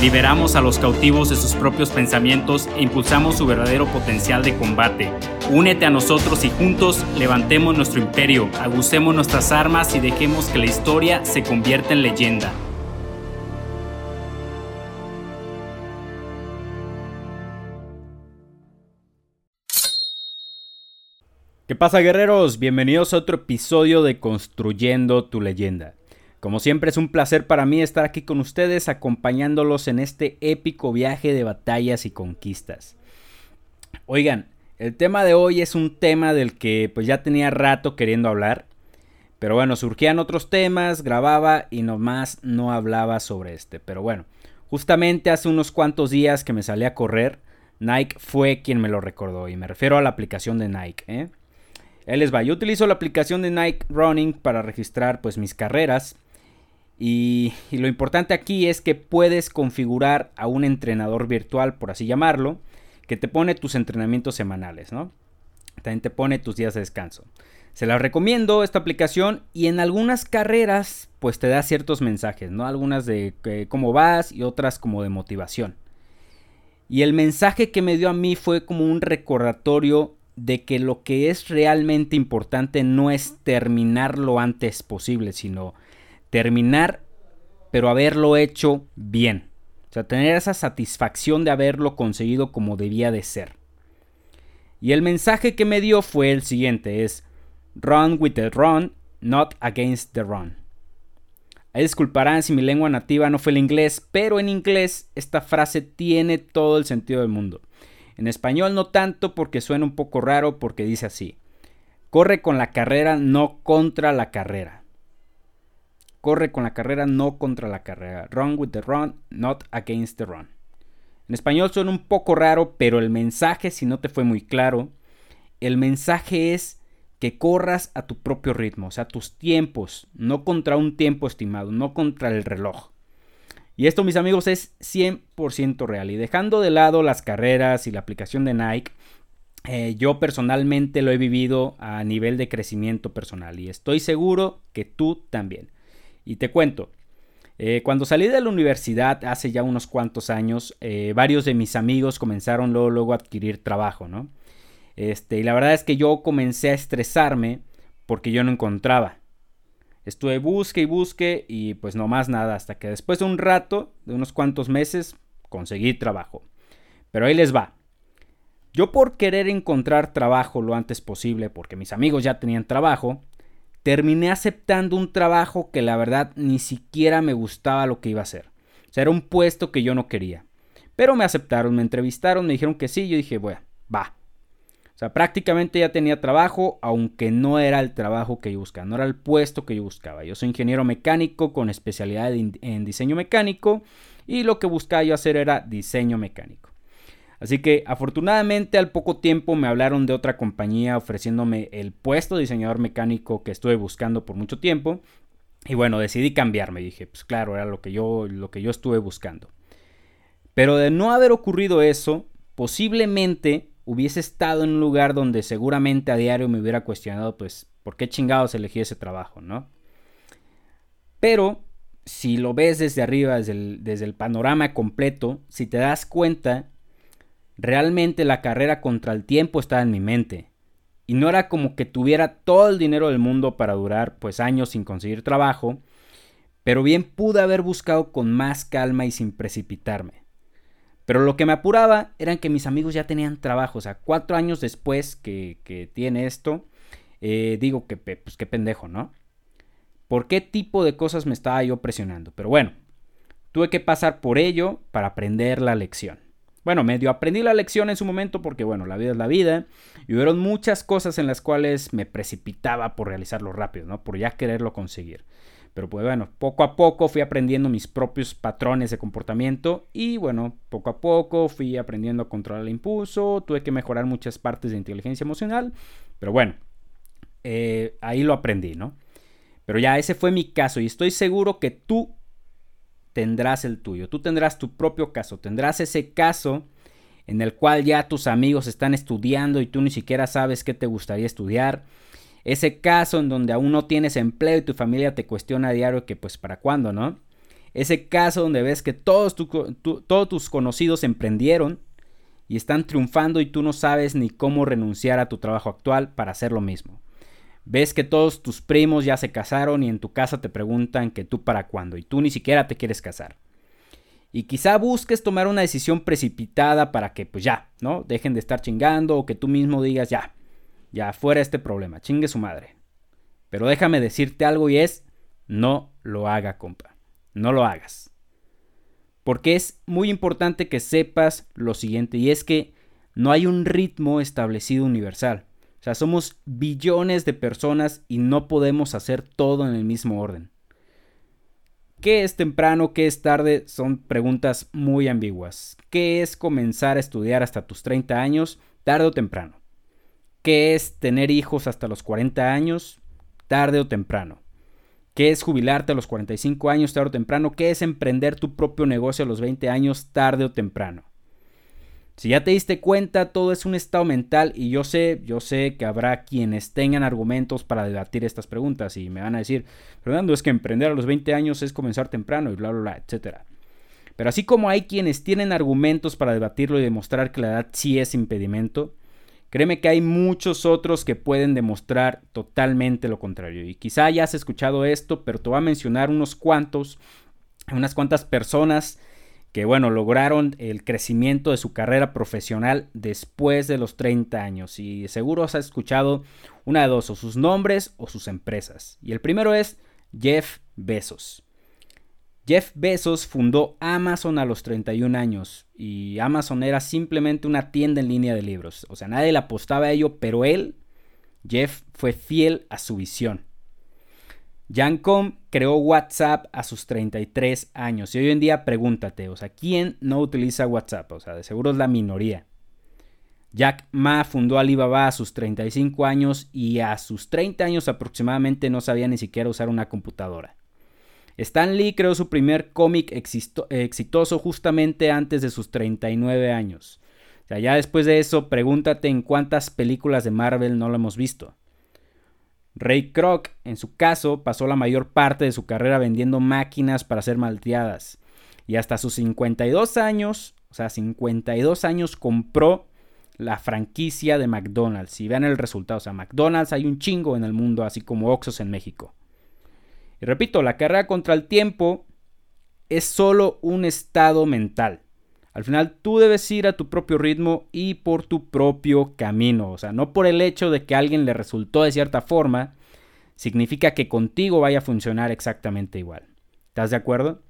Liberamos a los cautivos de sus propios pensamientos e impulsamos su verdadero potencial de combate. Únete a nosotros y juntos levantemos nuestro imperio, agucemos nuestras armas y dejemos que la historia se convierta en leyenda. ¿Qué pasa guerreros? Bienvenidos a otro episodio de Construyendo tu leyenda. Como siempre es un placer para mí estar aquí con ustedes acompañándolos en este épico viaje de batallas y conquistas. Oigan, el tema de hoy es un tema del que pues ya tenía rato queriendo hablar. Pero bueno, surgían otros temas, grababa y nomás no hablaba sobre este. Pero bueno, justamente hace unos cuantos días que me salí a correr, Nike fue quien me lo recordó. Y me refiero a la aplicación de Nike. ¿eh? Él les va. Yo utilizo la aplicación de Nike Running para registrar pues mis carreras. Y, lo importante aquí es que puedes configurar a un entrenador virtual, por así llamarlo, que te pone tus entrenamientos semanales, ¿no? También te pone tus días de descanso. Se la recomiendo esta aplicación y en algunas carreras pues te da ciertos mensajes, ¿no? Algunas de cómo vas y otras como de motivación. Y el mensaje que me dio a mí fue como un recordatorio de que lo que es realmente importante no es terminar lo antes posible, sino terminar, pero haberlo hecho bien. O sea, tener esa satisfacción de haberlo conseguido como debía de ser. Y el mensaje que me dio fue el siguiente, es Run with the run, not against the run. Disculparán si mi lengua nativa no fue el inglés, pero en inglés esta frase tiene todo el sentido del mundo. En español no tanto porque suena un poco raro porque dice así. Corre con la carrera, no contra la carrera. Corre con la carrera, no contra la carrera. Run with the run, not against the run. En español suena un poco raro, pero el mensaje, si no te fue muy claro, el mensaje es que corras a tu propio ritmo, o sea, tus tiempos, no contra un tiempo estimado, no contra el reloj. Y esto, mis amigos, es 100% real. Y dejando de lado las carreras y la aplicación de Nike, eh, yo personalmente lo he vivido a nivel de crecimiento personal y estoy seguro que tú también. Y te cuento, eh, cuando salí de la universidad hace ya unos cuantos años, eh, varios de mis amigos comenzaron luego, luego a adquirir trabajo, ¿no? Este, y la verdad es que yo comencé a estresarme porque yo no encontraba. Estuve busque y busque y pues no más nada, hasta que después de un rato, de unos cuantos meses, conseguí trabajo. Pero ahí les va. Yo por querer encontrar trabajo lo antes posible, porque mis amigos ya tenían trabajo, terminé aceptando un trabajo que la verdad ni siquiera me gustaba lo que iba a hacer. O sea, era un puesto que yo no quería. Pero me aceptaron, me entrevistaron, me dijeron que sí, yo dije, bueno, va. O sea, prácticamente ya tenía trabajo, aunque no era el trabajo que yo buscaba, no era el puesto que yo buscaba. Yo soy ingeniero mecánico con especialidad en diseño mecánico y lo que buscaba yo hacer era diseño mecánico. Así que afortunadamente al poco tiempo me hablaron de otra compañía ofreciéndome el puesto de diseñador mecánico que estuve buscando por mucho tiempo. Y bueno, decidí cambiarme. Dije, pues claro, era lo que yo, lo que yo estuve buscando. Pero de no haber ocurrido eso, posiblemente hubiese estado en un lugar donde seguramente a diario me hubiera cuestionado, pues, ¿por qué chingados elegí ese trabajo, no? Pero si lo ves desde arriba, desde desde el panorama completo, si te das cuenta Realmente la carrera contra el tiempo estaba en mi mente. Y no era como que tuviera todo el dinero del mundo para durar pues años sin conseguir trabajo, pero bien pude haber buscado con más calma y sin precipitarme. Pero lo que me apuraba eran que mis amigos ya tenían trabajo, o sea, cuatro años después que, tiene esto, eh, digo que pues qué pendejo, ¿no? ¿Por qué tipo de cosas me estaba yo presionando? Pero bueno, tuve que pasar por ello para aprender la lección. Bueno, medio aprendí la lección en su momento porque, bueno, la vida es la vida. Y hubieron muchas cosas en las cuales me precipitaba por realizarlo rápido, ¿no? Por ya quererlo conseguir. Pero pues bueno, poco a poco fui aprendiendo mis propios patrones de comportamiento y bueno, poco a poco fui aprendiendo a controlar el impulso, tuve que mejorar muchas partes de inteligencia emocional, pero bueno, eh, ahí lo aprendí, ¿no? Pero ya ese fue mi caso y estoy seguro que tú tendrás el tuyo, tú tendrás tu propio caso, tendrás ese caso en el cual ya tus amigos están estudiando y tú ni siquiera sabes qué te gustaría estudiar ese caso en donde aún no tienes empleo y tu familia te cuestiona a diario que pues para cuándo, ¿no? Ese caso donde ves que todos, todos tus conocidos emprendieron y están triunfando y tú no sabes ni cómo renunciar a tu trabajo actual para hacer lo mismo. Ves que todos tus primos ya se casaron y en tu casa te preguntan que tú para cuándo y tú ni siquiera te quieres casar. Y quizá busques tomar una decisión precipitada para que pues ya, ¿no? Dejen de estar chingando o que tú mismo digas ya, ya fuera este problema, chingue su madre. Pero déjame decirte algo y es, no lo haga, compa. No lo hagas. Porque es muy importante que sepas lo siguiente, y es que no hay un ritmo establecido universal. O sea, somos billones de personas y no podemos hacer todo en el mismo orden. ¿Qué es temprano? ¿Qué es tarde? Son preguntas muy ambiguas. ¿Qué es comenzar a estudiar hasta tus 30 años? Tarde o temprano. ¿Qué es tener hijos hasta los 40 años? Tarde o temprano. ¿Qué es jubilarte a los 45 años tarde o temprano? ¿Qué es emprender tu propio negocio a los 20 años tarde o temprano? Si ya te diste cuenta, todo es un estado mental y yo sé, yo sé que habrá quienes tengan argumentos para debatir estas preguntas y me van a decir, Fernando, es que emprender a los 20 años es comenzar temprano y bla, bla, bla, etc. Pero así como hay quienes tienen argumentos para debatirlo y demostrar que la edad sí es impedimento, Créeme que hay muchos otros que pueden demostrar totalmente lo contrario. Y quizá ya has escuchado esto, pero te voy a mencionar unos cuantos, unas cuantas personas que, bueno, lograron el crecimiento de su carrera profesional después de los 30 años. Y seguro has escuchado una de dos, o sus nombres o sus empresas. Y el primero es Jeff Bezos. Jeff Bezos fundó Amazon a los 31 años y Amazon era simplemente una tienda en línea de libros. O sea, nadie le apostaba a ello, pero él, Jeff, fue fiel a su visión. Jan Com creó WhatsApp a sus 33 años y hoy en día pregúntate, o sea, ¿quién no utiliza WhatsApp? O sea, de seguro es la minoría. Jack Ma fundó Alibaba a sus 35 años y a sus 30 años aproximadamente no sabía ni siquiera usar una computadora. Stan Lee creó su primer cómic exitoso justamente antes de sus 39 años. Ya después de eso, pregúntate en cuántas películas de Marvel no lo hemos visto. Ray Kroc, en su caso, pasó la mayor parte de su carrera vendiendo máquinas para ser malteadas. Y hasta sus 52 años, o sea, 52 años compró la franquicia de McDonald's. Y vean el resultado, o sea, McDonald's hay un chingo en el mundo, así como Oxos en México. Y repito, la carrera contra el tiempo es solo un estado mental. Al final tú debes ir a tu propio ritmo y por tu propio camino. O sea, no por el hecho de que a alguien le resultó de cierta forma, significa que contigo vaya a funcionar exactamente igual. ¿Estás de acuerdo?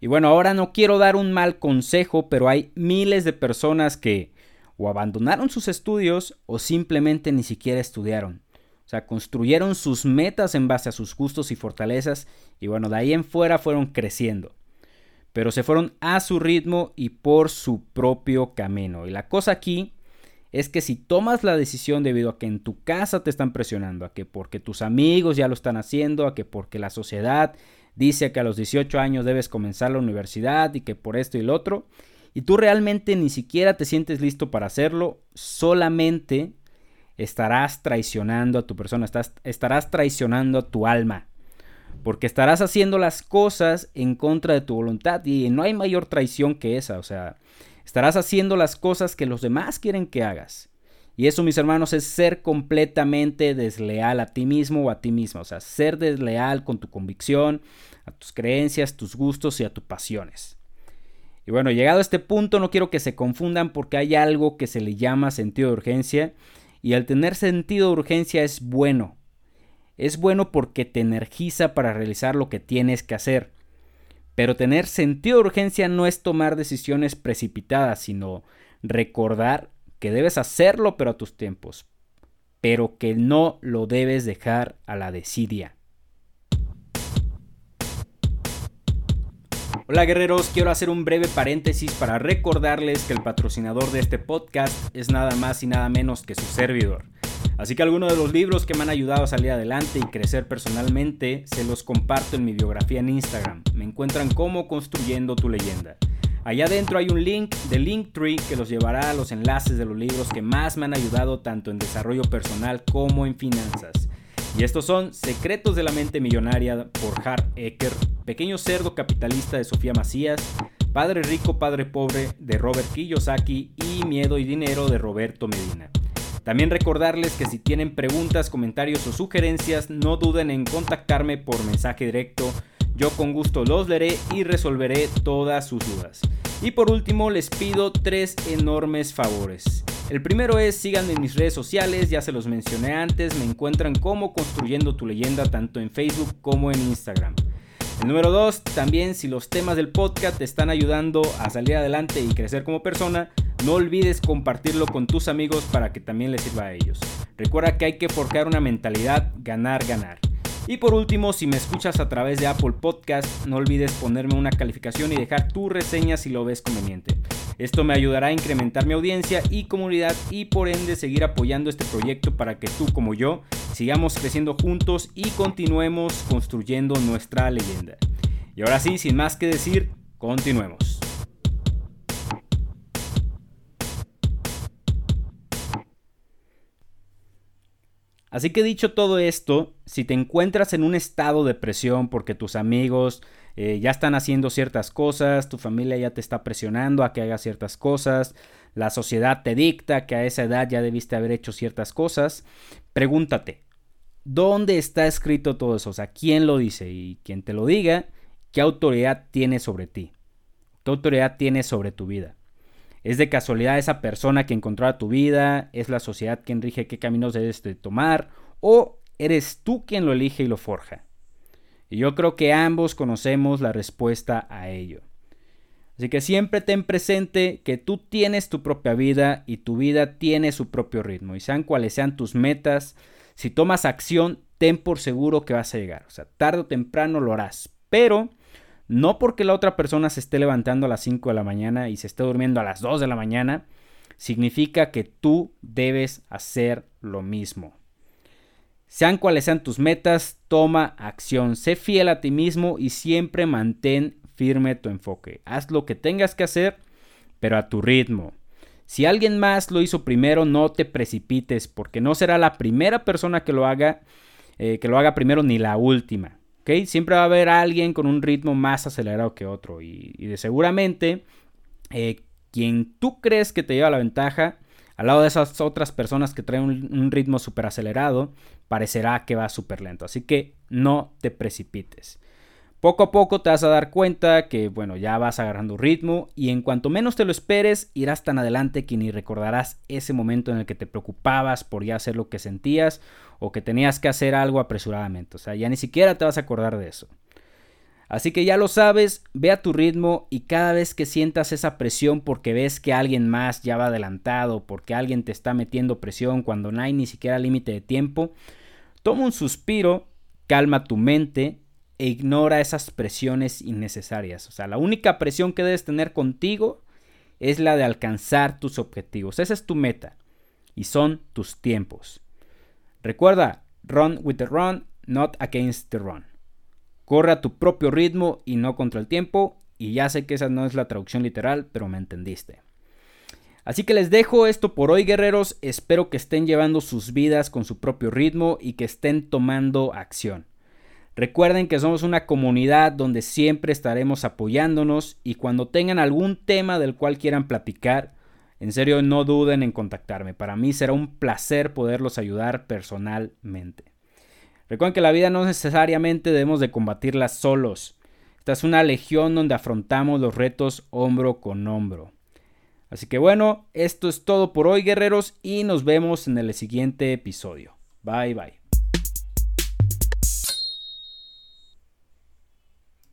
Y bueno, ahora no quiero dar un mal consejo, pero hay miles de personas que o abandonaron sus estudios o simplemente ni siquiera estudiaron. O sea, construyeron sus metas en base a sus gustos y fortalezas y bueno, de ahí en fuera fueron creciendo. Pero se fueron a su ritmo y por su propio camino. Y la cosa aquí es que si tomas la decisión debido a que en tu casa te están presionando, a que porque tus amigos ya lo están haciendo, a que porque la sociedad dice que a los 18 años debes comenzar la universidad y que por esto y lo otro, y tú realmente ni siquiera te sientes listo para hacerlo, solamente estarás traicionando a tu persona, estarás traicionando a tu alma. Porque estarás haciendo las cosas en contra de tu voluntad y no hay mayor traición que esa. O sea, estarás haciendo las cosas que los demás quieren que hagas. Y eso, mis hermanos, es ser completamente desleal a ti mismo o a ti misma. O sea, ser desleal con tu convicción, a tus creencias, tus gustos y a tus pasiones. Y bueno, llegado a este punto, no quiero que se confundan porque hay algo que se le llama sentido de urgencia y el tener sentido de urgencia es bueno. Es bueno porque te energiza para realizar lo que tienes que hacer. Pero tener sentido de urgencia no es tomar decisiones precipitadas, sino recordar que debes hacerlo pero a tus tiempos, pero que no lo debes dejar a la desidia. Hola guerreros, quiero hacer un breve paréntesis para recordarles que el patrocinador de este podcast es nada más y nada menos que su servidor. Así que algunos de los libros que me han ayudado a salir adelante y crecer personalmente se los comparto en mi biografía en Instagram. Me encuentran como Construyendo tu leyenda. Allá adentro hay un link de Linktree que los llevará a los enlaces de los libros que más me han ayudado tanto en desarrollo personal como en finanzas. Y estos son Secretos de la mente millonaria por Hart Ecker, Pequeño cerdo capitalista de Sofía Macías, Padre rico, padre pobre de Robert Kiyosaki y Miedo y dinero de Roberto Medina. También recordarles que si tienen preguntas, comentarios o sugerencias, no duden en contactarme por mensaje directo. Yo con gusto los leeré y resolveré todas sus dudas. Y por último les pido tres enormes favores. El primero es síganme en mis redes sociales, ya se los mencioné antes, me encuentran como construyendo tu leyenda tanto en Facebook como en Instagram. El número dos, también si los temas del podcast te están ayudando a salir adelante y crecer como persona, no olvides compartirlo con tus amigos para que también les sirva a ellos. Recuerda que hay que forjar una mentalidad ganar-ganar. Y por último, si me escuchas a través de Apple Podcast, no olvides ponerme una calificación y dejar tu reseña si lo ves conveniente. Esto me ayudará a incrementar mi audiencia y comunidad y por ende seguir apoyando este proyecto para que tú como yo sigamos creciendo juntos y continuemos construyendo nuestra leyenda. Y ahora sí, sin más que decir, continuemos. Así que dicho todo esto, si te encuentras en un estado de presión porque tus amigos eh, ya están haciendo ciertas cosas, tu familia ya te está presionando a que hagas ciertas cosas, la sociedad te dicta que a esa edad ya debiste haber hecho ciertas cosas, pregúntate, ¿dónde está escrito todo eso? O sea, ¿quién lo dice? Y quien te lo diga, ¿qué autoridad tiene sobre ti? ¿Qué autoridad tiene sobre tu vida? ¿Es de casualidad esa persona que encontró tu vida? ¿Es la sociedad quien rige qué caminos debes de tomar? ¿O eres tú quien lo elige y lo forja? Y yo creo que ambos conocemos la respuesta a ello. Así que siempre ten presente que tú tienes tu propia vida y tu vida tiene su propio ritmo. Y sean cuales sean tus metas, si tomas acción, ten por seguro que vas a llegar. O sea, tarde o temprano lo harás. Pero no porque la otra persona se esté levantando a las 5 de la mañana y se esté durmiendo a las 2 de la mañana, significa que tú debes hacer lo mismo. Sean cuales sean tus metas, toma acción, sé fiel a ti mismo y siempre mantén firme tu enfoque. Haz lo que tengas que hacer, pero a tu ritmo. Si alguien más lo hizo primero, no te precipites, porque no será la primera persona que lo haga, eh, que lo haga primero ni la última. Siempre va a haber alguien con un ritmo más acelerado que otro y, de seguramente eh, quien tú crees que te lleva la ventaja, al lado de esas otras personas que traen un, un ritmo súper acelerado, parecerá que va súper lento. Así que no te precipites. Poco a poco te vas a dar cuenta que, bueno, ya vas agarrando ritmo y en cuanto menos te lo esperes, irás tan adelante que ni recordarás ese momento en el que te preocupabas por ya hacer lo que sentías o que tenías que hacer algo apresuradamente. O sea, ya ni siquiera te vas a acordar de eso. Así que ya lo sabes, ve a tu ritmo y cada vez que sientas esa presión porque ves que alguien más ya va adelantado, porque alguien te está metiendo presión cuando no hay ni siquiera límite de tiempo, toma un suspiro, calma tu mente e ignora esas presiones innecesarias. O sea, la única presión que debes tener contigo es la de alcanzar tus objetivos. Esa es tu meta y son tus tiempos. Recuerda, run with the run, not against the run. Corre a tu propio ritmo y no contra el tiempo. Y ya sé que esa no es la traducción literal, pero me entendiste. Así que les dejo esto por hoy, guerreros. Espero que estén llevando sus vidas con su propio ritmo y que estén tomando acción. Recuerden que somos una comunidad donde siempre estaremos apoyándonos y cuando tengan algún tema del cual quieran platicar, en serio no duden en contactarme. Para mí será un placer poderlos ayudar personalmente. Recuerden que la vida no necesariamente debemos de combatirla solos. Esta es una legión donde afrontamos los retos hombro con hombro. Así que bueno, esto es todo por hoy guerreros y nos vemos en el siguiente episodio. Bye bye.